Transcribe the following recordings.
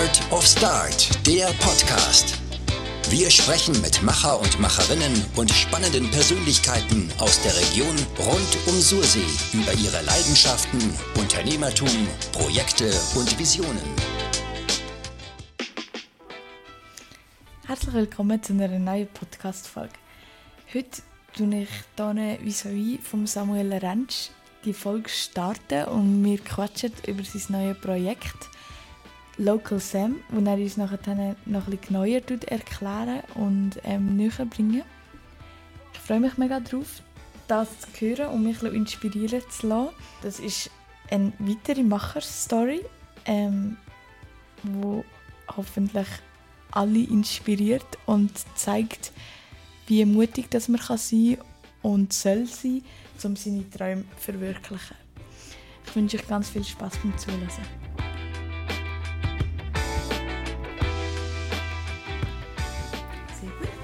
Art of Start, der Podcast. Wir sprechen mit Macher und Macherinnen und spannenden Persönlichkeiten aus der Region rund um Sursee über ihre Leidenschaften, Unternehmertum, Projekte und Visionen. Herzlich willkommen zu einer neuen Podcast-Folge. Heute tue ich hier vis vom Samuel Rentsch die Folge starten und wir quatschen über sein neues Projekt Local Sam, wo er uns nachher noch ein bisschen neuer erklären und ähm, näher bringen. Ich freue mich mega darauf, das zu hören und mich inspirieren zu lassen. Das ist eine weitere Macher-Story, ähm, hoffentlich alle inspiriert und zeigt, wie mutig das man kann sein und soll sein, um seine Träume zu verwirklichen. Ich wünsche euch ganz viel Spaß beim Zuhören.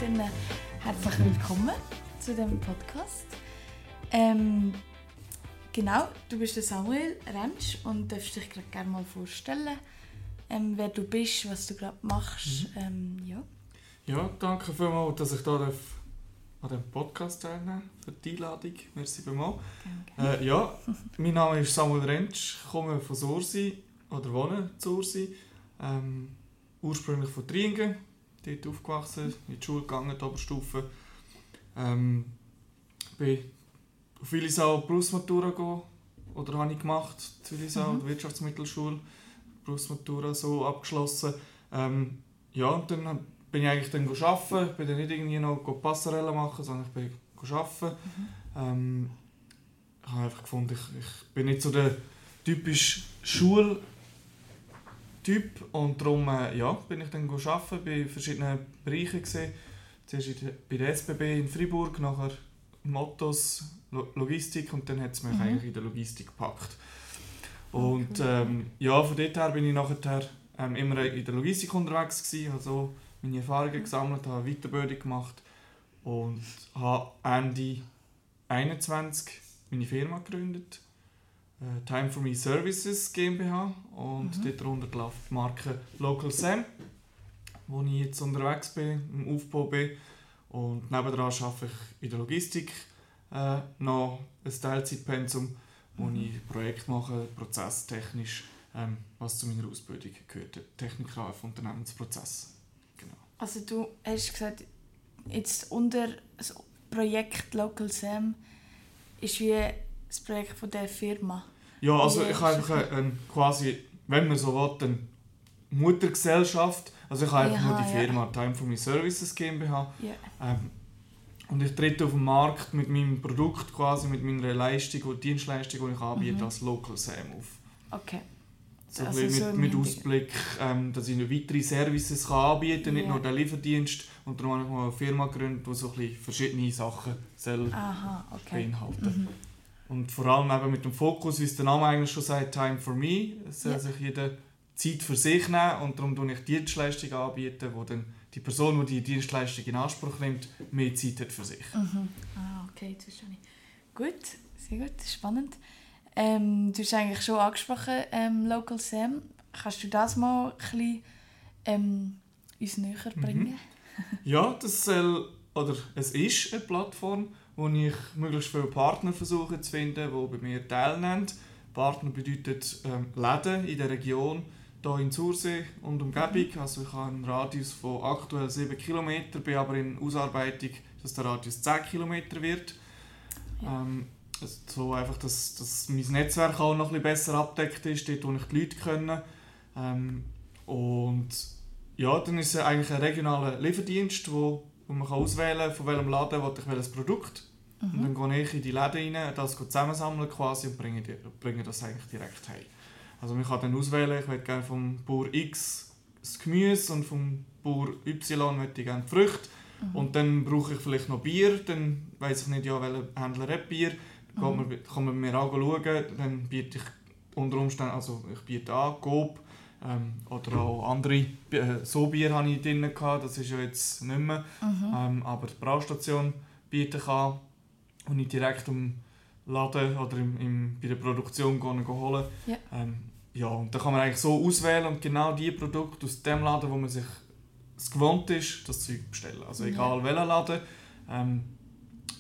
Äh, herzlich willkommen zu diesem Podcast. Ähm, genau, du bist der Samuel Rentsch und darfst dich gerne mal vorstellen, ähm, wer du bist, was du gerade machst. Mhm. Ähm, ja. ja, danke vielmals, dass ich hier darf an diesem Podcast teilnehmen für die Einladung. Merci vielmals. Äh, ja, mein Name ist Samuel Rentsch, ich komme von Sursi oder wohne zu Sursi. Ähm, ursprünglich von Tringen, dort aufgewachsen, in die Schule gegangen, die Oberstufe. Ähm, bin auf Willisau Berufsmatura gehen, oder habe ich gemacht, in Willisau, mhm. Wirtschaftsmittelschule, Berufsmatura so abgeschlossen. Ähm, ja, und dann bin ich eigentlich dann arbeiten. Ich bin dann nicht irgendwie noch Passerelle machen, sondern ich bin arbeiten. Mhm. Ähm, ich habe einfach gefunden, ich, ich bin nicht so der typische Schultyp und darum äh, ja, bin ich dann arbeiten, bei verschiedenen Bereichen gesehen. Zuerst bei der SBB in Freiburg, nachher Mottos, Logistik und dann hat es mich mhm. eigentlich in der Logistik gepackt. Und okay. ähm, ja, von dort her bin ich nachher ähm, immer in der Logistik unterwegs gewesen, also meine Erfahrungen gesammelt, habe Weiterbildung gemacht und habe Ende 21 meine Firma gegründet, äh, Time for Me Services GmbH und mhm. darunter läuft die Marke Local Sam, wo ich jetzt unterwegs bin, im Aufbau bin und nebenan arbeite ich in der Logistik äh, noch ein Teilzeitpensum, wo mhm. ich Projekte mache, prozesstechnisch, ähm, was zu meiner Ausbildung gehört, Techniker auf Unternehmensprozess. Also du hast gesagt, jetzt unter das Projekt Local Sam ist wie das Projekt von der Firma. Ja, also ich habe einfach eine, quasi, wenn man so will, eine Muttergesellschaft. Also ich habe einfach nur die Firma ja. Time for Me Services GmbH. Ja. Ähm, und ich trete auf den Markt mit meinem Produkt quasi, mit meiner Leistung und Dienstleistung, die ich anbiete, mhm. als Local Sam auf. Okay. So also mit, so mit Ausblick, ähm, dass ich noch weitere Services kann anbieten kann, nicht nur den Lieferdienst. Und darum habe ich mal eine Firma gegründet, die so ein verschiedene Sachen soll Aha, okay. beinhalten mhm. Und vor allem eben mit dem Fokus, wie es der Name eigentlich schon sagt, Time for Me. Es soll ja. sich jeder Zeit für sich nehmen und darum anbiete ich Dienstleistungen anbieten, wo dann die Person, die die Dienstleistung in Anspruch nimmt, mehr Zeit hat für sich. Mhm. Ah, okay, das ist Gut, sehr gut, spannend. Ähm, du hast eigentlich schon angesprochen, ähm, Local Sam. Kannst du das mal ein bisschen ähm, uns näher mhm. bringen? Mhm. ja, das soll, oder es ist eine Plattform, wo ich möglichst viele Partner versuche zu finden, die bei mir teilnehmen. Partner bedeutet ähm, Läden in der Region, hier in Zursee und Umgebung. Mhm. Also ich habe einen Radius von aktuell 7 km, bin aber in Ausarbeitung, dass der Radius 10 km wird. Ja. Ähm, so einfach, dass, dass mein Netzwerk auch noch ein bisschen besser abdeckt ist, dort wo ich die Leute kenne. Ähm, und ja, dann ist es eigentlich ein regionaler Lieferdienst, wo, wo man kann auswählen von welchem Laden will ich welches Produkt. Mhm. Und dann gehe ich in die Läden rein, das zusammensammeln quasi und bringe, bringe das eigentlich direkt heim. Also man kann dann auswählen, ich möchte gerne vom Bauer X das Gemüse und vom Bauer Y möchte ich gerne die Früchte. Mhm. Und dann brauche ich vielleicht noch Bier, dann weiß ich nicht, ja, welcher Händler hat Bier Mhm. Man, kann man mir anschauen, dann biete ich unter Umständen, also ich biete an, Coop ähm, oder auch andere, äh, so Bier hatte ich drin, gehabt, das ist ja jetzt nicht mehr, mhm. ähm, aber die Braustation biete ich an und nicht direkt im Laden oder im, im, bei der Produktion gehen, holen. Ja. Ähm, ja, und da kann man eigentlich so auswählen und genau die Produkte aus dem Laden, wo man sich es gewohnt ist, das Zeug bestellen. Also egal ja. welcher Laden. Ähm,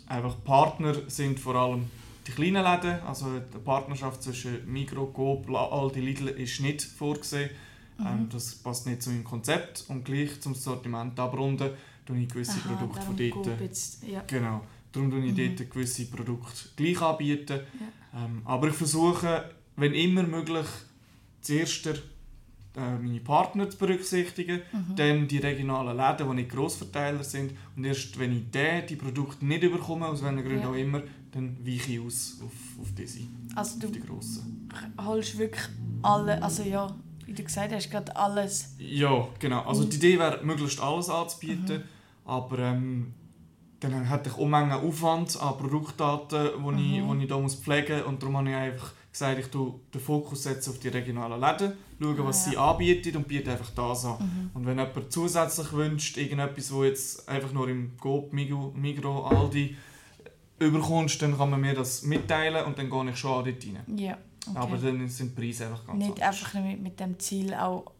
einfach Partner sind vor allem die kleinen Läden, also die Partnerschaft zwischen Migros, Coop, Aldi, Lidl ist nicht vorgesehen. Mhm. Ähm, das passt nicht zu meinem Konzept und gleich zum Sortiment abrunden tue ich gewisse Aha, Produkte von dort. Jetzt, ja. Genau. Darum tue ich mhm. dort gewisse Produkte gleich anbieten. Ja. Ähm, aber ich versuche, wenn immer möglich, zuerst meine Partner zu berücksichtigen, mhm. dann die regionalen Läden, die nicht Grossverteiler sind und erst wenn ich den, die Produkte nicht bekomme, aus welchen Gründen ja. auch immer, dann weiche ich aus auf, auf diese, also auf die grossen. Du holst wirklich alle, also ja, wie du gesagt hast, gerade alles. Ja, genau. Also die Idee wäre, möglichst alles anzubieten, mhm. aber ähm, dann hätte ich Unmengen Aufwand an Produktdaten, die mhm. ich, die ich da muss pflegen muss und darum habe ich einfach gesagt, ich tue den Fokus auf die regionalen Läden, schaue, was ah, ja. sie anbieten und biete einfach das an. Mhm. Und wenn jemand zusätzlich wünscht, irgendetwas, wo jetzt einfach nur im Coop, Migro, Migro Aldi überkommst, dann kann man mir das mitteilen und dann gehe ich schon dort rein. Ja, okay. Aber dann sind die Preise einfach ganz Nicht anders. einfach mit, mit dem Ziel auch,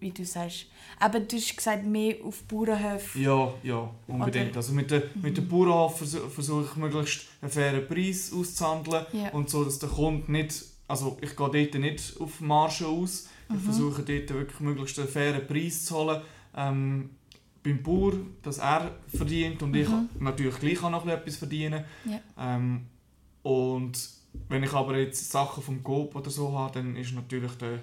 wie du sagst, aber du hast gesagt, mehr auf Bauernhöfe. Ja, ja, unbedingt. Oder? Also mit den mhm. mit Bauernhof versuche ich möglichst einen fairen Preis auszuhandeln ja. und so, dass der Kunde nicht, also ich gehe dort nicht auf Marge aus, mhm. ich versuche dort wirklich möglichst einen fairen Preis zu holen. Ähm, beim Bauer, dass er verdient und mhm. ich natürlich gleich auch noch etwas verdienen. Ja. Ähm, und wenn ich aber jetzt Sachen vom Coop oder so habe, dann ist natürlich der,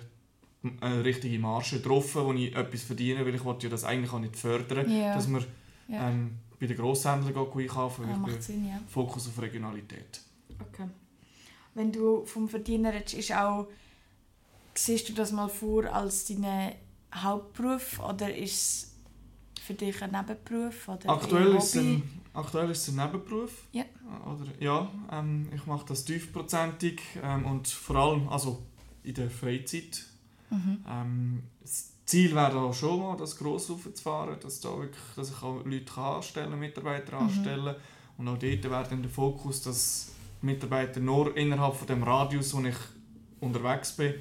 eine richtige Marge getroffen, wo ich etwas verdiene, weil ich ja das eigentlich auch nicht fördern, ja. dass man ja. ähm, bei den Grosshändlern einkaufen ja, ich Sinn, ja. Fokus auf Regionalität. Okay. Wenn du vom Verdiener redest, ist auch, siehst du das mal vor als deinen Hauptberuf oder ist es für dich ein Nebenberuf? Oder aktuell, ist ein, aktuell ist es ein Nebenberuf. Ja. Oder, ja ähm, ich mache das tiefprozentig ähm, und vor allem also in der Freizeit. Mhm. Ähm, das Ziel wäre auch schon mal, das gross aufzufahren, dass, da wirklich, dass ich auch Leute anstellen Mitarbeiter mhm. anstellen Und auch dort wäre dann der Fokus, dass Mitarbeiter nur innerhalb von dem Radius, wo ich unterwegs bin,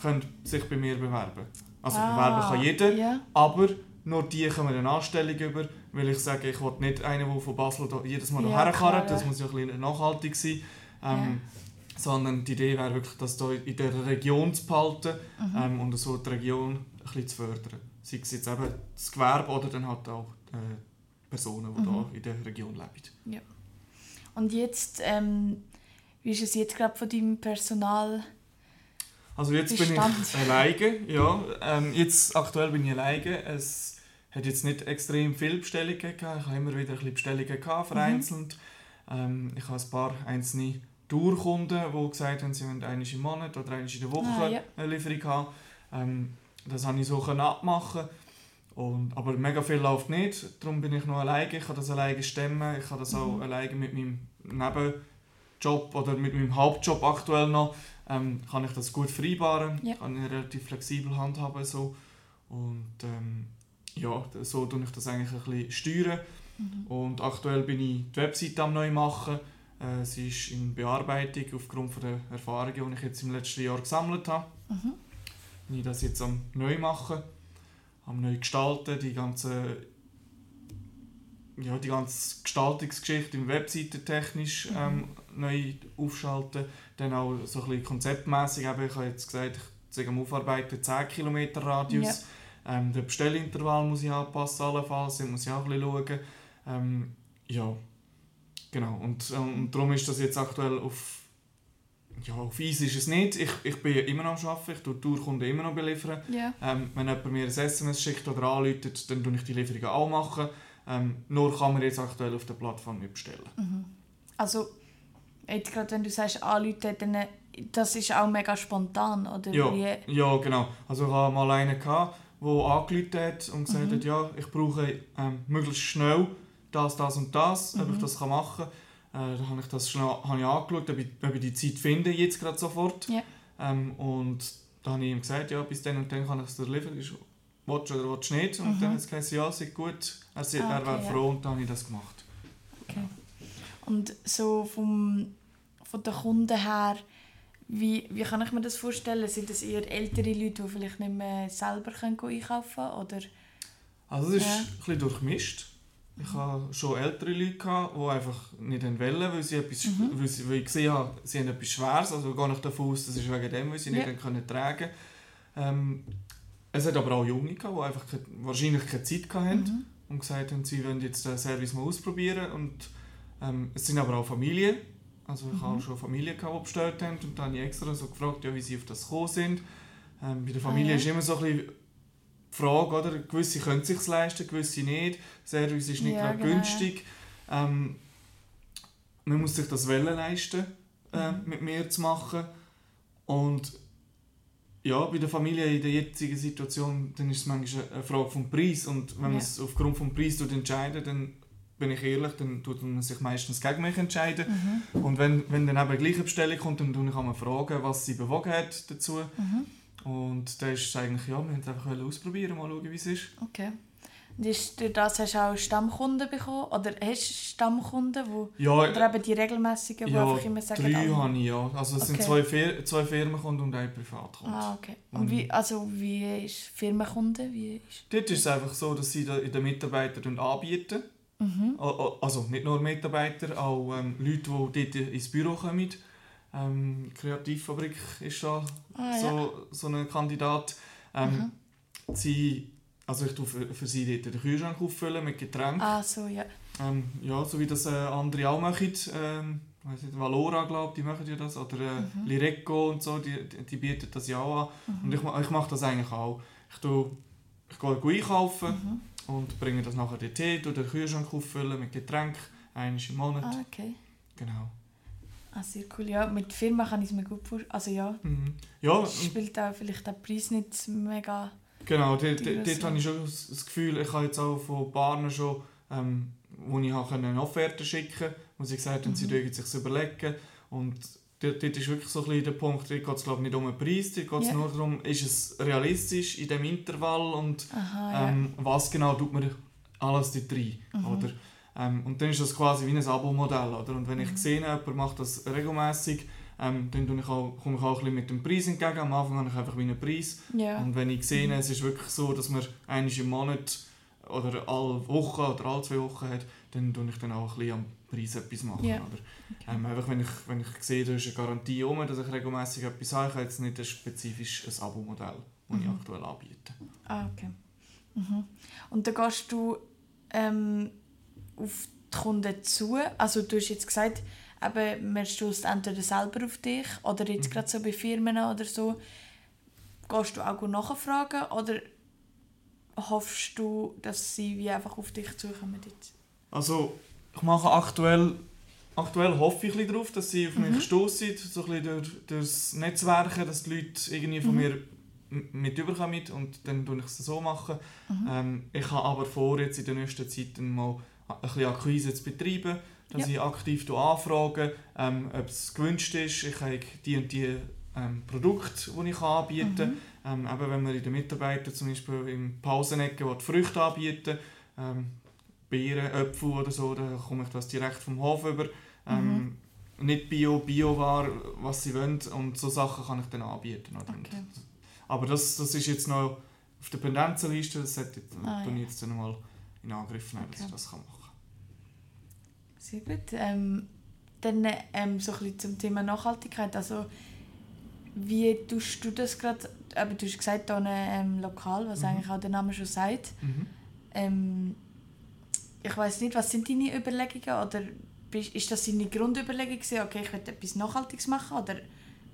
können sich bei mir bewerben. Also ah, bewerben kann jeder, yeah. aber nur die kommen eine Anstellung über, weil ich sage, ich will nicht einen, der von Basel jedes Mal ja, herkarrt, das muss ja ein bisschen nachhaltig sein. Ähm, ja. Sondern die Idee wäre wirklich, das hier in der Region zu behalten mhm. ähm, und so die Region ein bisschen zu fördern. Sei es jetzt eben das Gewerbe oder dann halt auch äh, Personen, die mhm. hier in der Region leben. Ja. Und jetzt, ähm, wie ist es jetzt gerade von deinem Personal? Also jetzt bin ich alleine, ja. Ähm, jetzt aktuell bin ich alleine. Es hat jetzt nicht extrem viele Bestellungen gehabt. Ich habe immer wieder ein bisschen Bestellungen gehabt, vereinzelt. Mhm. Ähm, ich habe ein paar einzelne Tourkunden, die gesagt haben, sie wollen einmal im Monat oder einmal in der Woche ah, ja. eine Lieferung haben. Ähm, das konnte ich so abmachen. Und, aber mega viel läuft nicht, darum bin ich noch alleine. Ich kann das alleine stemmen, ich kann das mhm. auch alleine mit meinem Nebenjob oder mit meinem Hauptjob aktuell noch, ähm, kann ich das gut vereinbaren, ja. kann ich relativ flexibel handhaben so. Und ähm, ja, so tue ich das eigentlich ein bisschen steuern. Mhm. Und aktuell bin ich die Webseite am neu machen. Äh, sie ist in Bearbeitung aufgrund von der Erfahrungen, die ich jetzt im letzten Jahr gesammelt habe. Mhm. Bin ich das jetzt am neu machen, am neu gestalten, die ganze ja, die ganze Gestaltungsgeschichte im Webseite technisch mhm. ähm, neu aufschalten. Dann auch so ein bisschen konzeptmäßig. Ich habe jetzt gesagt, ich sage am Aufarbeiten 10 Kilometer Radius. Ja ähm, den Bestellintervall muss ich anpassen, allenfalls, da muss ich auch ein bisschen schauen. Ähm, ja, genau. Und, ähm, und darum ist das jetzt aktuell auf, ja, auf Eis ist es nicht. Ich, ich bin immer noch am Arbeiten, ich tue die Tourkunden immer noch beliefern. Yeah. Ähm, wenn jemand mir ein SMS schickt oder anruft, dann tue ich die Lieferungen auch machen. Ähm, nur kann man jetzt aktuell auf der Plattform nicht bestellen. Mhm. Also, jetzt gerade wenn du sagst anrufen, dann das ist auch mega spontan, oder? Ja, ja genau. Also ich hatte mal einen, gehabt, der angerufen hat und gesagt mhm. hat, ja, ich brauche ähm, möglichst schnell das, das und das, mhm. ob ich mhm. das machen kann. Äh, dann habe ich das schnell habe ich angeschaut, ob ich, ob ich die Zeit finde, jetzt gerade sofort. Ja. Ähm, und dann habe ich ihm gesagt, ja, bis dann und dann kann ich es dir liefern. Ist, willst du oder willst du nicht? Und mhm. dann hat es gesagt, ja, ist gut. Er, ah, okay, er wäre froh und dann habe ich das gemacht. Okay. Und so vom, von den Kunden her, Wie, wie kann ich mir das vorstellen? Sind das eher ältere Leute, die vielleicht nicht mehr selber können einkaufen können? Oder? Also es ist Ja. ein bisschen durchmischt. Ich hatte schon ältere Leute, gehabt, die einfach nicht wollen, weil sie etwas, Mhm. weil, sie, weil ich gesehen habe, sie haben etwas Schweres. Also ich gehe nicht davon aus, das ist wegen dem, weil sie nicht Ja. haben können tragen ähm, Es hat aber auch Junge, gehabt, die einfach keine, wahrscheinlich keine Zeit hatten Mhm. und gesagt haben, sie wollen jetzt den Service mal ausprobieren. Und, ähm, es sind aber auch Familien. Also ich Mhm. habe schon Familien, gehabt, die bestellt haben. Und dann habe ich extra so gefragt, ja, wie sie auf das gekommen sind. Ähm, bei der Familie Ah, ja. ist immer so ein bisschen die Frage, oder? gewisse können es sich leisten, gewisse nicht. Service ist nicht Ja, gerade genau, günstig. Ähm, man muss sich das Wellen leisten, äh, Mhm. mit mir zu machen. Und ja, bei der Familie in der jetzigen Situation, dann ist es manchmal eine Frage vom Preis. Und wenn man Ja. es aufgrund vom Preis tut entscheidet, dann bin ich ehrlich, dann tut man sich meistens gegen mich entscheiden. Mhm. Und wenn, wenn dann eben eine gleiche Bestellung kommt, dann tue ich einmal fragen, was sie bewogen hat dazu. Mhm. Und da ist es eigentlich, ja, wir wollten einfach ausprobieren, mal schauen, wie es ist. Okay. Und ist, durch das hast du auch Stammkunden bekommen? Oder hast du Stammkunden, wo, Ja, oder eben die regelmäßigen, die ja einfach immer sagen, drei ah, habe ich, ja. Also es sind Okay. zwei, Fir zwei Firmenkunden und ein Privatkunde. Ah, okay. Und Mhm. wie, also wie ist Firmenkunde? Wie ist... Dort ist es einfach so, dass sie den Mitarbeitern anbieten. Mhm. Also nicht nur Mitarbeiter, auch ähm, Leute, die dort ins Büro kommen. Ähm, Kreativfabrik ist da Ah, ja. so, so ein Kandidat. Ähm, sie, also ich tue für, für sie dort den Kühlschrank auffüllen mit Getränken. Ah, so, ja. Ähm, ja, so wie das äh, andere auch machen. Ähm, ich weiss nicht, Valora, glaube die machen ja das. Oder äh, Mhm. Lireco und so, die, die, bieten das ja auch an. Mhm. Und ich, ich mache das eigentlich auch. Ich, tue, ich gehe einkaufen Mhm. und bringe das nachher dorthin, tue den Kühlschrank auffüllen mit Getränk, einmal im Monat. Ah, okay. Genau. Ah, sehr cool. Ja, mit Firma kann ich es mir gut vorstellen. Also ja, Mhm. Ja, spielt auch vielleicht der Preis nicht mega... genau, dort, habe ich schon das das Gefühl, ich habe jetzt auch von Partnern schon, ähm, wo ich habe eine Offerte schicken konnte, wo sie gesagt haben, sie Mhm. dürfen sich überlegen. Und dort, dort ist wirklich so ein bisschen der Punkt, dort geht es glaube ich nicht um den Preis, dort geht es Ja. nur darum, ist es realistisch in diesem Intervall und Aha, ja. ähm, was genau tut man alles dort rein. Mhm. Oder? Ähm, und dann ist das quasi wie ein Abo-Modell. Oder? Und wenn ich Mhm. sehe, jemand macht das regelmäßig, ähm, dann tue ich auch, komme ich auch ein bisschen mit dem Preis entgegen. Am Anfang habe ich einfach wie einen Preis. ja. Und wenn ich sehe, Mhm. es ist wirklich so, dass man einmal im Monat oder alle Wochen oder alle zwei Wochen hat, dann tue ich dann auch ein bisschen am Preis etwas machen. Ja. Oder? Ähm, einfach wenn ich, wenn ich sehe, da ist eine Garantie um, dass ich regelmäßig etwas habe, ich habe jetzt nicht ein spezifisches Abo-Modell, das ich Mhm. aktuell anbiete. Ah, okay. Mhm. Und dann gehst du ähm, auf die Kunden zu. Also du hast jetzt gesagt, eben, man stößt entweder selber auf dich oder jetzt Mhm. gerade so bei Firmen oder so. Gehst du auch nachfragen oder hoffst du, dass sie wie einfach auf dich zukommen? Jetzt? Also, ich mache aktuell, aktuell hoffe ich darauf, dass sie auf Mhm. mich stoßen, so ein durch, das Netzwerken, dass die Leute irgendwie von Mhm. mir mit überkommen und dann tue ich es so machen. Mhm. Ähm, ich habe aber vor, jetzt in der nächsten Zeit mal ein bisschen Akquise zu betreiben, dass Ja. ich aktiv anfrage, ähm, ob es gewünscht ist. Ich habe die und die ähm, Produkte, die ich anbieten kann. Mhm. Ähm, eben wenn wir in den Mitarbeitern zum Beispiel im Pausenecke die Früchte anbieten, ähm, Beeren, Äpfel oder so, dann komme ich das direkt vom Hof über. Ähm, Nicht Bio, Bio-Ware, was sie wollen und so Sachen kann ich dann anbieten. Okay. Aber das, das ist jetzt noch auf der Pendenzenliste, das sollte ich, Ah, ich jetzt dann mal in Angriff nehmen, dass Okay. ich das kann machen Sehr gut. Ähm, dann ähm, so ein bisschen zum Thema Nachhaltigkeit. Also, wie tust du das gerade? Aber du hast gesagt, hier ähm, lokal, was Mhm. eigentlich auch der Name schon sagt. Mhm. Ähm, ich weiß nicht, was sind deine Überlegungen? Oder ist das deine Grundüberlegung, gewesen, okay, ich will etwas Nachhaltiges machen? Oder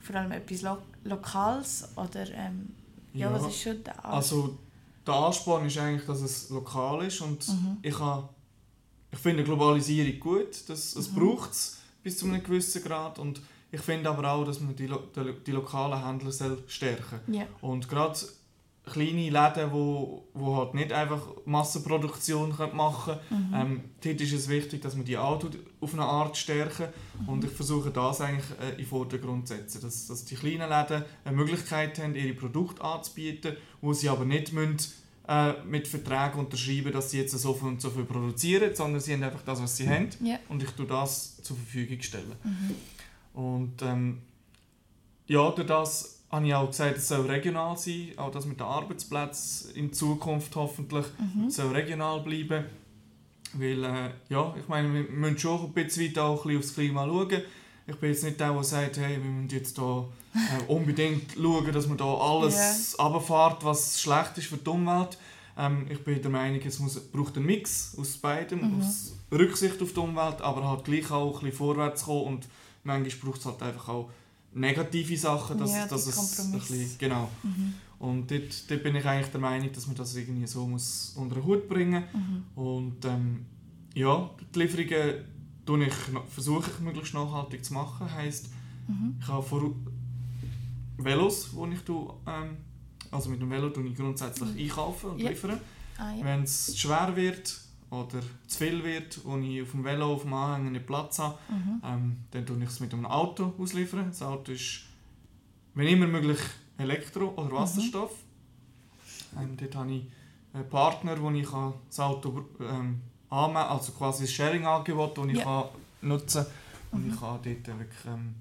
vor allem etwas Lo Lokales? Oder ähm, ja, was ist schon der Also der Ansporn ist eigentlich, dass es lokal ist und Mhm. ich, habe, ich finde Globalisierung gut, das, es Mhm. braucht es bis zu einem gewissen Grad und ich finde aber auch, dass man die, die, die lokalen Händler soll stärken Ja. Und gerade kleine Läden, wo, wo halt nicht einfach Massenproduktion machen können, Mhm. ähm, dort ist es wichtig, dass man die auch auf eine Art stärken und ich versuche das eigentlich äh, in den Vordergrund zu setzen, dass, dass die kleinen Läden eine Möglichkeit haben, ihre Produkte anzubieten, wo sie aber nicht müssen, äh, mit Verträgen unterschreiben, dass sie jetzt so viel und so viel produzieren, sondern sie haben einfach das, was sie haben Ja. und ich tue das zur Verfügung stellen. Mhm. Und ähm, ja, durch das habe ich auch gesagt, es soll regional sein, auch das mit den Arbeitsplätzen in Zukunft hoffentlich Mhm. soll regional bleiben. Weil, äh, ja, ich meine, wir müssen schon ein bisschen weit auch ein bisschen aufs Klima schauen. Ich bin jetzt nicht der, der sagt, hey, wir müssen jetzt da äh, unbedingt schauen, dass man da alles runterfährt, was schlecht ist für die Umwelt. Ähm, ich bin der Meinung, es muss, braucht einen Mix aus beidem, Mhm. aus Rücksicht auf die Umwelt, aber halt gleich auch ein bisschen vorwärts kommen und manchmal braucht es halt einfach auch negative Sachen, dass, Ja, dass es ein bisschen, genau. Mhm. Und dort, dort bin ich eigentlich der Meinung, dass man das irgendwie so muss unter den Hut bringen Mhm. Und ähm, ja, die Lieferungen tue ich, versuche ich möglichst nachhaltig zu machen. Heisst, Mhm. ich habe vor Velos, die ich tue, ähm, also mit dem Velo tue ich grundsätzlich einkaufen und Ja. liefern. Ah, ja. Wenn es schwer wird oder zu viel wird, wo ich auf dem Velo, auf dem Anhänger nicht Platz habe, Mhm. ähm, dann tue ich es mit einem Auto ausliefern. Das Auto ist, wenn immer möglich, Elektro- oder Wasserstoff. Ähm, dort habe ich einen Partner, wo ich das Auto ähm, anmelden kann, also quasi ein Sharing-Angebot, das ich Ja. kann nutzen kann. Und Mhm. ich kann dort wirklich ähm,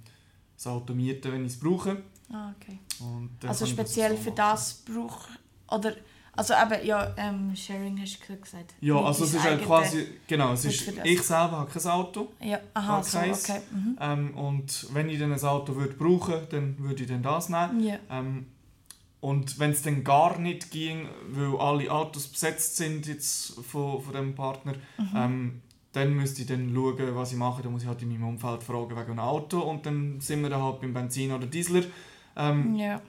das Auto mieten, wenn ich es brauche. Ah, okay. Und Also ich das speziell so für das brauch oder also eben ja ähm, Sharing hast du gesagt. Ja, Nicht also es ist halt quasi, genau, es ist, ich selber habe kein Auto. Ja, aha, so, okay. Mhm. Ähm, und wenn ich dann ein Auto würde brauchen dann würde ich dann das nehmen. Ja. Ähm, und wenn es dann gar nicht ging, weil alle Autos besetzt sind jetzt von, von dem Partner, Mhm. ähm, dann müsste ich dann schauen, was ich mache. Dann muss ich halt in meinem Umfeld fragen wegen einem Auto und dann sind wir dann halt beim Benzin oder Diesel. Ähm, ja.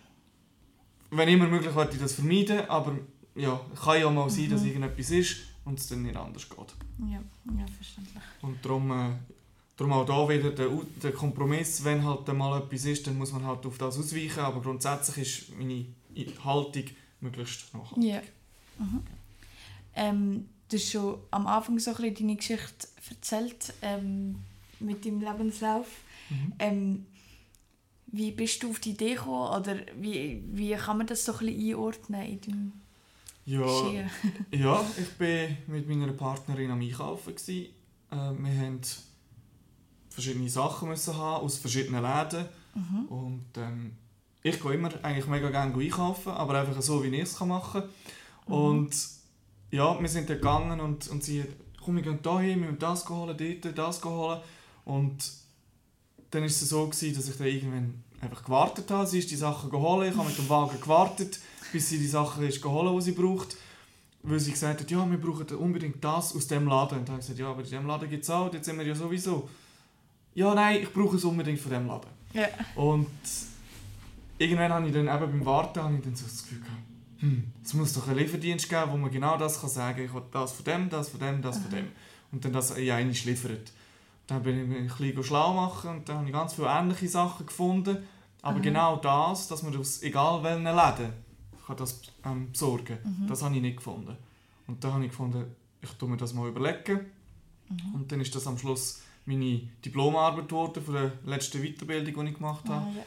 Wenn immer möglich, würde ich das vermeiden, aber ja, kann ja mal sein, dass Mhm. irgendetwas ist und es dann nicht anders geht. Ja, ja, verständlich. Und darum, äh, darum auch da wieder der, der Kompromiss, wenn halt mal etwas ist, dann muss man halt auf das ausweichen, aber grundsätzlich ist meine Haltung möglichst nachhaltig. Ja. Mhm. Ähm, du hast schon am Anfang so ein bisschen deine Geschichte erzählt ähm, mit deinem Lebenslauf. Mhm. Ähm, wie bist du auf die Idee gekommen oder wie, wie kann man das so ein bisschen einordnen in deinem Ja, ja, ich war mit meiner Partnerin am Einkaufen. Gewesen. Äh, wir haben verschiedene Sachen müssen haben, aus verschiedenen Läden. Mhm. Und ähm, ich gehe immer eigentlich mega gerne einkaufen, aber einfach so, wie ich es machen kann. Mhm. Und ja, wir sind dann gegangen und, und sie komm, wir gehen da hin, wir müssen das holen, dort, das holen. Und dann war es so, gewesen, dass ich dann irgendwann einfach gewartet habe. Sie ist die Sachen geholt, ich habe mit dem Wagen gewartet, bis sie die Sachen ist geholt, die sie braucht. Weil sie gesagt hat, ja, wir brauchen unbedingt das aus dem Laden. Und dann habe ich gesagt, ja, aber in dem Laden gibt es auch, jetzt sind wir ja sowieso. Ja, nein, ich brauche es unbedingt von dem Laden. Ja. Und irgendwann habe ich dann eben beim Warten habe ich dann so das Gefühl gehabt, hm, es muss doch einen Lieferdienst geben, wo man genau das kann sagen kann, ich will das von dem, das von dem, das von dem. Und dann das in einmal liefert. Dann bin ich mich ein bisschen schlau machen und dann habe ich ganz viele ähnliche Sachen gefunden. Aber Aha. genau das, dass man aus egal welchen Läden kann das ähm, besorgen Mhm. das habe ich nicht gefunden. Und dann habe ich gefunden, ich tue mir das mal überlegen. Mhm. Und dann ist das am Schluss meine Diplomarbeit geworden von der letzten Weiterbildung, die ich gemacht habe. Ah, ja.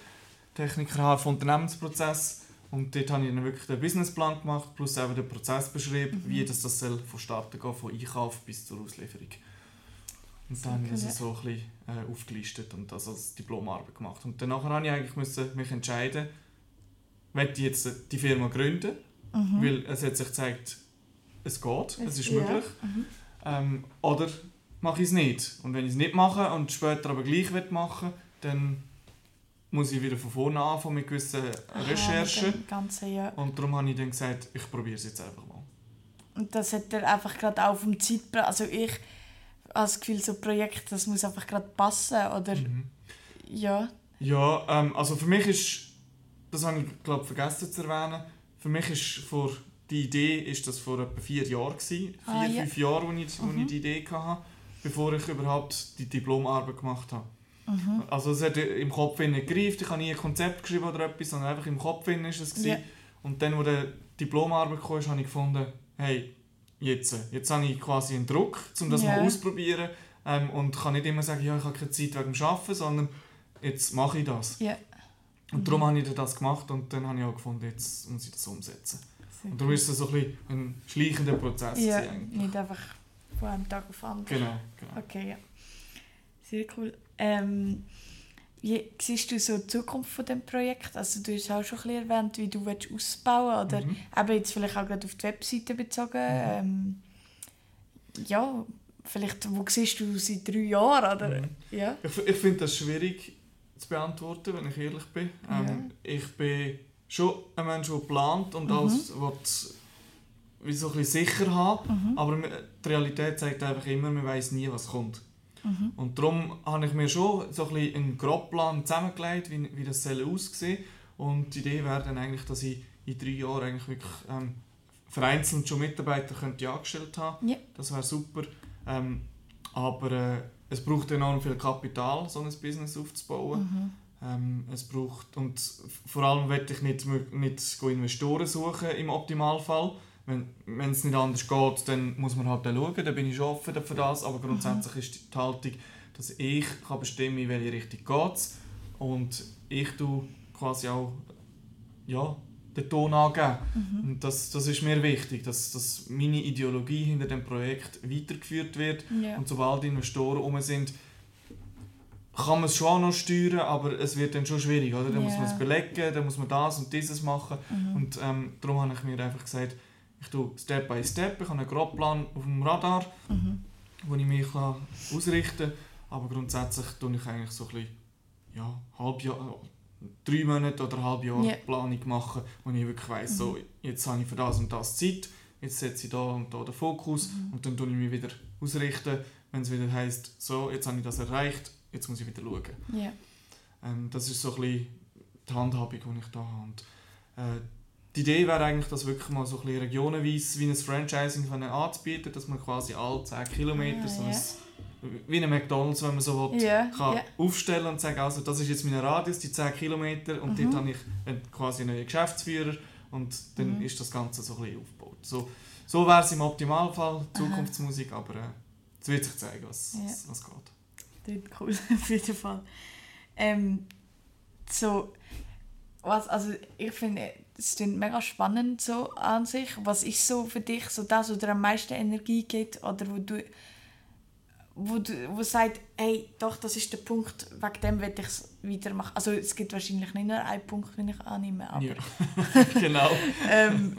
Techniker für Unternehmensprozess. Und dort habe ich dann wirklich den Businessplan gemacht, plus eben den Prozess beschrieben, Mhm. wie das, das soll von Starten gehen, von Einkauf bis zur Auslieferung. Und dann habe ich das so ein bisschen äh, aufgelistet und das als Diplomarbeit gemacht. Und danach habe ich eigentlich müssen mich entscheiden, möchte ich jetzt die Firma gründen, Mhm. weil es hat sich gezeigt, es geht, es ist ja. möglich. Mhm. Ähm, oder mache ich es nicht. Und wenn ich es nicht mache und später aber gleich machen dann muss ich wieder von vorne anfangen mit gewissen Aha, Recherchen. mit Ganzen, ja. Und darum habe ich dann gesagt, ich probiere es jetzt einfach mal. Und das hat er einfach gerade auch vom Zeitplan. Also ich habe das Gefühl, so ein Projekt, das muss einfach gerade passen. Oder Mhm. ja. Ja, ähm, also für mich ist, das habe ich glaube vergessen zu erwähnen, für mich ist vor, die Idee ist das vor etwa vier Jahren gewesen. Vier, Ah, ja. fünf Jahre, als ich, Mhm. ich die Idee hatte, bevor ich überhaupt die Diplomarbeit gemacht habe. Mhm. Also es hat im Kopf nicht gereift, ich habe nie ein Konzept geschrieben oder etwas, sondern einfach im Kopf war es. gewesen. Ja. Und dann, als die Diplomarbeit kam, habe ich gefunden, hey, jetzt, jetzt habe ich quasi einen Druck, um das Ja. mal auszuprobieren. Ähm, und kann nicht immer sagen, ja, ich habe keine Zeit wegen dem Arbeiten, sondern jetzt mache ich das. Ja. Und Mhm. darum habe ich das gemacht und dann habe ich auch gefunden, jetzt muss ich das umsetzen. Sehr Und darum ist es so ein, bisschen ein schleichender Prozess. ja, eigentlich. nicht einfach von einem Tag auf den anderen. Genau, genau. Okay, ja. Sehr cool. Ähm, wie siehst du so die Zukunft von dem Projekt? Also du hast auch schon ein bisschen erwähnt, wie du willst ausbauen oder Mhm. eben jetzt vielleicht auch gerade auf die Webseite bezogen. Ähm, ja, vielleicht, wo siehst du seit drei Jahren? Oder? Mhm. Ja. Ich, ich finde das schwierig zu beantworten, wenn ich ehrlich bin. Ähm, Ich bin schon ein Mensch, der plant und Mhm. alles will, wie so ein bisschen sicher haben. Mhm. Aber die Realität zeigt einfach immer, man weiß nie, was kommt. Mhm. Und darum habe ich mir schon so ein bisschen einen Grobplan zusammengelegt, wie, wie das soll aussehen Und die Idee wäre dann eigentlich, dass ich in drei Jahren eigentlich wirklich ähm, vereinzelt schon Mitarbeiter könnte angestellt haben. Ja. Das wäre super. Ähm, aber äh, es braucht enorm viel Kapital, so ein Business aufzubauen. Mhm. Ähm, es braucht, und vor allem möchte ich nicht, nicht Investoren suchen im Optimalfall. Wenn es nicht anders geht, dann muss man halt dann schauen, da bin ich schon offen für das. Aber grundsätzlich ist die Haltung, dass ich kann bestimmen in welche Richtung geht Und ich tue quasi auch ja, den Ton angeben. Mhm. Und das, das ist mir wichtig, dass, dass meine Ideologie hinter dem Projekt weitergeführt wird. Ja. Und sobald Investoren um sind, kann man es schon auch noch steuern, aber es wird dann schon schwierig. Oder? Dann muss man es belegen, dann muss man das und dieses machen. Mhm. Und ähm, darum habe ich mir einfach gesagt, ich tue Step by Step, ich habe einen Grobplan auf dem Radar, Mhm. wo ich mich ausrichten kann. Aber grundsätzlich tue ich eigentlich so ein bisschen, ja, halb Jahr, drei Monate oder ein halb Jahr Ja. Planung machen, wo ich wirklich weiss, so, jetzt habe ich für das und das Zeit, jetzt setze ich da und da den Fokus Mhm. und dann tue ich mich wieder ausrichten, wenn es wieder heisst, so, jetzt habe ich das erreicht, jetzt muss ich wieder schauen. Ja. Ähm, das ist so ein bisschen die Handhabung, die ich da habe. Und, äh, die Idee wäre eigentlich, das wirklich mal so ein bisschen regionenweise wie ein Franchising anzubieten, dass man quasi alle 10 Kilometer Ah, so ein, wie ein McDonalds, wenn man so will, Ja. kann ja. aufstellen und sagen, also das ist jetzt mein Radius, die 10 Kilometer und Mhm. dort habe ich einen, quasi einen neuen Geschäftsführer und dann Mhm. ist das Ganze so ein bisschen aufgebaut. So, so wäre es im Optimalfall, Zukunftsmusik, aber äh, es wird sich zeigen, was, Ja. was, was geht. Klingt cool, auf jeden Fall. Ähm, so, was, also ich finde, es klingt mega spannend so an sich. Was ist so für dich so das, wo dir am meisten Energie gibt oder wo du, wo du wo sagt, hey, doch, das ist der Punkt, wegen dem will ich es weitermachen. Also es gibt wahrscheinlich nicht nur einen Punkt, den ich annehme, aber Ja. genau. ähm,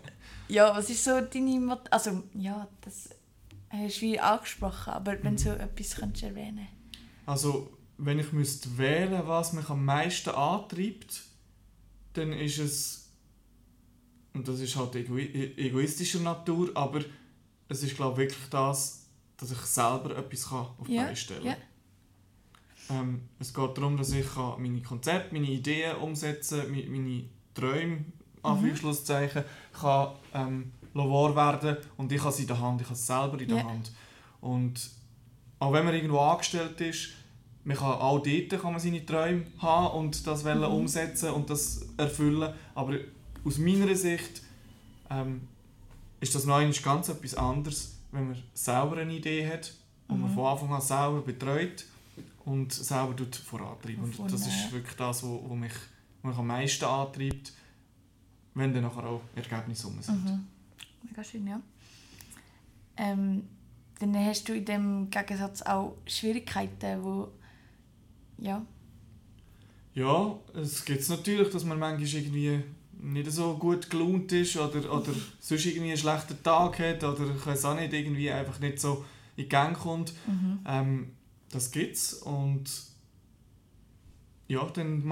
ja, was ist so deine Mot Also ja, das hast du wie angesprochen, aber wenn du so etwas könntest erwähnen Also, wenn ich müsste wählen, was mich am meisten antreibt, dann ist es, und das ist halt ego egoistischer Natur, aber es ist glaube ich wirklich das, dass ich selber etwas kann auf die Ja, Beine stellen ja. ähm, Es geht darum, dass ich kann meine Konzepte, meine Ideen umsetzen kann, meine Träume, Mhm. Anführungszeichen, kann ähm, wahr werden und ich habe es in der Hand, ich habe es selber in der Ja. Hand. Und auch wenn man irgendwo angestellt ist, man kann auch dort kann man seine Träume haben und das Mhm. umsetzen und das erfüllen. Aber aus meiner Sicht ähm, ist das noch ganz etwas anderes, wenn man selber eine Idee hat und man Mhm. von Anfang an selber betreut und selber tut vorantreibt. Und das ist wirklich das, was wo, wo mich, wo mich am meisten antreibt, wenn dann nachher auch Ergebnisse rum sind. Mhm. Mega schön, ja. Ähm, dann hast du in dem Gegensatz auch Schwierigkeiten, wo ja, Ja, es gibt natürlich, dass man manchmal irgendwie nicht so gut gelaunt ist oder, oder sonst irgendwie einen schlechten Tag hat oder ich weiß auch nicht, irgendwie einfach nicht so in Gang kommt. mhm. Ähm, das gibt's und ja, dann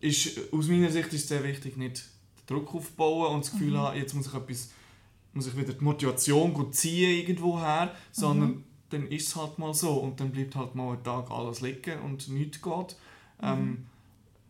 ist aus meiner Sicht ist es sehr wichtig, nicht den Druck aufbauen und das Gefühl Mhm. haben, jetzt muss ich etwas, muss ich wieder die Motivation gut ziehen irgendwo her, sondern Mhm. dann ist es halt mal so und dann bleibt halt mal ein Tag alles liegen und nichts geht. Mhm. Ähm,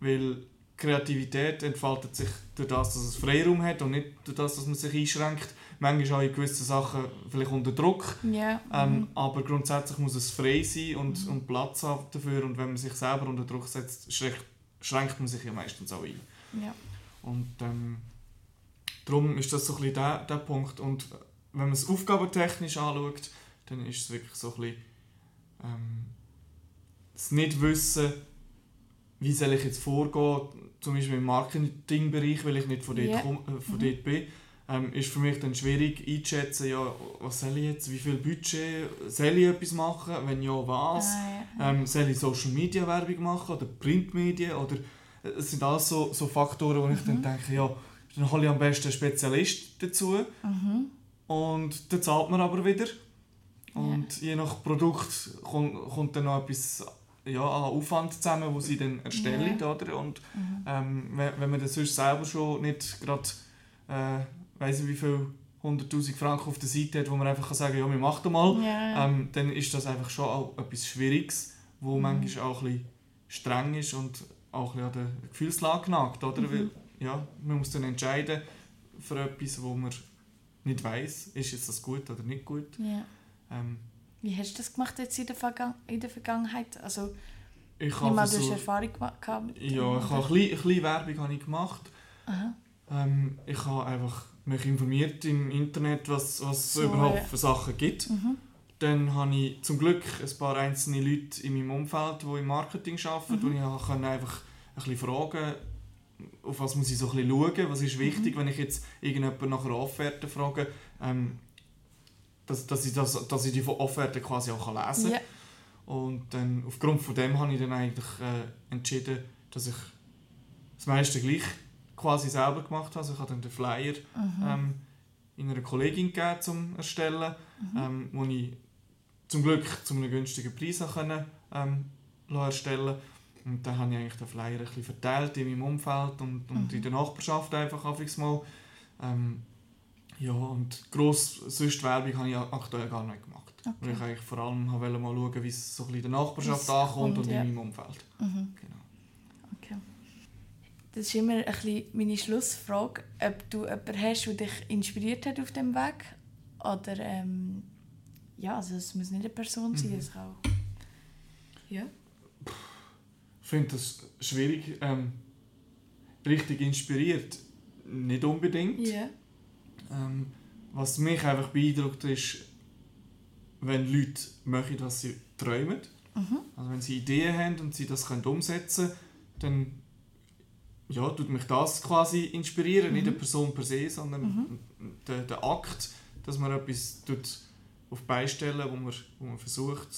weil Kreativität entfaltet sich durch das, dass es Freiraum hat und nicht durch das, dass man sich einschränkt. Manchmal auch in gewissen Sachen vielleicht unter Druck. ja, Ähm, mhm. aber grundsätzlich muss es frei sein und, Mhm. und Platz haben dafür. Und wenn man sich selber unter Druck setzt, schränkt, schränkt man sich ja meistens auch ein. ja. Und ähm, darum ist das so ein bisschen der, der Punkt. Und wenn man es aufgabentechnisch anschaut, dann ist es wirklich so ein bisschen ähm, das Nicht-Wissen, wie soll ich jetzt vorgehen, zum Beispiel im Marketingbereich, weil ich nicht von dort, Ja. komm, äh, von Mhm. dort bin. ähm, ist für mich dann schwierig einzuschätzen, ja, was soll ich jetzt, wie viel Budget, soll ich etwas machen, wenn ja, was? Ah, ja. Ähm, soll ich Social Media Werbung machen oder Printmedien oder äh, es sind alles so, so Faktoren, wo ich dann denke, ja, dann hole ich am besten einen Spezialist dazu Mhm. und dann zahlt man aber wieder und je nach Produkt kommt, kommt dann noch etwas ja, an Aufwand zusammen, wo sie dann erstellen, oder? Und Mhm. ähm, wenn, wenn man das sonst selber schon nicht gerade, äh, weiss ich wie viel 100'000 Franken auf der Seite hat, wo man einfach kann sagen kann, ja, wir machen das mal, Ja. ähm, dann ist das einfach schon auch etwas Schwieriges, wo Mhm. manchmal auch ein bisschen streng ist und auch ein bisschen an der Gefühlslage nagt, oder? Mhm. Weil, ja, man muss dann entscheiden für etwas, wo man nicht weiß, ist jetzt das gut oder nicht gut. ja. Ähm, Wie hast du das gemacht jetzt in der, Vergang in der Vergangenheit? Also, ich habe nehme an, du versucht, Erfahrung gehabt ja, ich habe ein bisschen, ein bisschen Werbung habe ich gemacht. Ähm, ich habe einfach mich informiert im Internet, was, was es So, überhaupt ja. für Sachen gibt. Mhm. Dann habe ich zum Glück ein paar einzelne Leute in meinem Umfeld, die im Marketing arbeiten, Mhm. wo ich kann einfach ein bisschen fragen auf was muss ich so ein bisschen schauen, was ist wichtig, Mhm. wenn ich jetzt irgendjemanden nach einer Offerte frage, ähm, dass, dass, ich das, dass ich die Offerte quasi auch lesen kann. Ja. Und dann, aufgrund von dem habe ich dann eigentlich äh, entschieden, dass ich das meiste gleich quasi selber gemacht habe. Also ich habe dann den Flyer Mhm. ähm, in einer Kollegin gegeben zum Erstellen, Mhm. ähm, wo ich zum Glück zu einem günstigen Preis können, ähm, erstellen Und dann habe ich eigentlich den Flyer ein bisschen verteilt in meinem Umfeld und, und Mhm. in der Nachbarschaft einfach einfach mal. Ähm, ja, und gross sonst Werbung habe ich aktuell gar nicht gemacht. Weil ich Okay. eigentlich vor allem wollte mal schauen, wie es so ein in der Nachbarschaft ankommt kommt, und ja. in meinem Umfeld. Mhm. Genau. Okay. Das ist immer ein bisschen meine Schlussfrage, ob du jemanden hast, der dich inspiriert hat auf dem Weg. Oder, ähm, ja, also es muss nicht eine Person sein, Mhm. es kann auch... Ja. Ich finde das schwierig. Ähm, richtig inspiriert, nicht unbedingt. Ja. Ähm, was mich einfach beeindruckt ist, wenn Leute machen, was sie träumen. Mhm. Also wenn sie Ideen haben und sie das können umsetzen können, dann ja, tut mich das quasi inspirieren. Nicht Mhm. eine Person per se, sondern Mhm. der, der Akt, dass man etwas tut auf die Beine stellen, wo man, wo man versucht,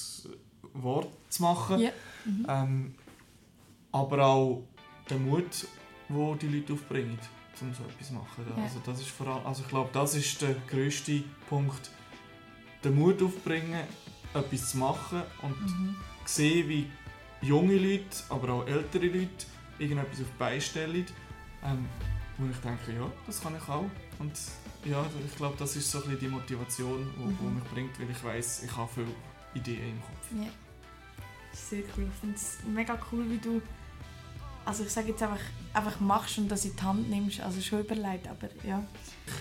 Wort zu machen. Ja. Mhm. Ähm, aber auch der Mut, wo die Leute aufbringen, um so etwas zu machen. Ja. Also das ist vor allem, also ich glaube, das ist der grösste Punkt, den Mut aufbringen, etwas zu machen und Mhm. sehen, wie junge Leute, aber auch ältere Leute irgendetwas auf die Beine stellen, ähm, wo ich denke, ja, das kann ich auch. Und ja, ich glaube, das ist so ein bisschen die Motivation, die Mhm. mich bringt, weil ich weiß, ich habe viele Ideen im Kopf. Ja. Sehr cool. Ich finde es mega cool, wie du. Also ich sage jetzt einfach, einfach machst und das in die Hand nimmst. Also schon überlegt, aber ja.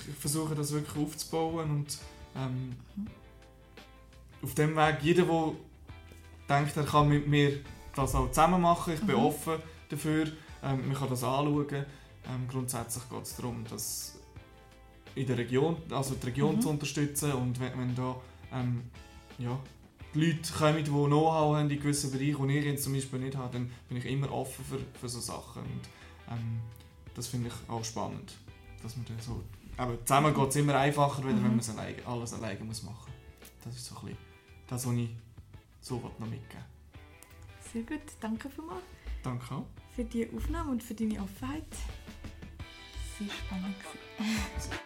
ich versuche das wirklich aufzubauen und ähm, Mhm. auf dem Weg, jeder, der denkt, er kann mit mir das auch zusammen machen, ich bin Mhm. offen dafür, ähm, man kann das anschauen. Ähm, grundsätzlich geht es darum, dass in der Region, also die Region Mhm. zu unterstützen und wenn, wenn da ähm, ja, Leute kommen, die Know-how haben in gewissen Bereichen, die ich jetzt zum Beispiel nicht habe, dann bin ich immer offen für, für so Sachen und ähm, das finde ich auch spannend, dass man dann so aber zusammen geht es immer einfacher, als wenn Mhm. man es alleine, alles alleine muss machen muss. Das ist so ein bisschen das, was ich so noch mitgeben Sehr gut. Danke vielmals Danke auch. für die Aufnahme und für deine Offenheit. Sehr spannend.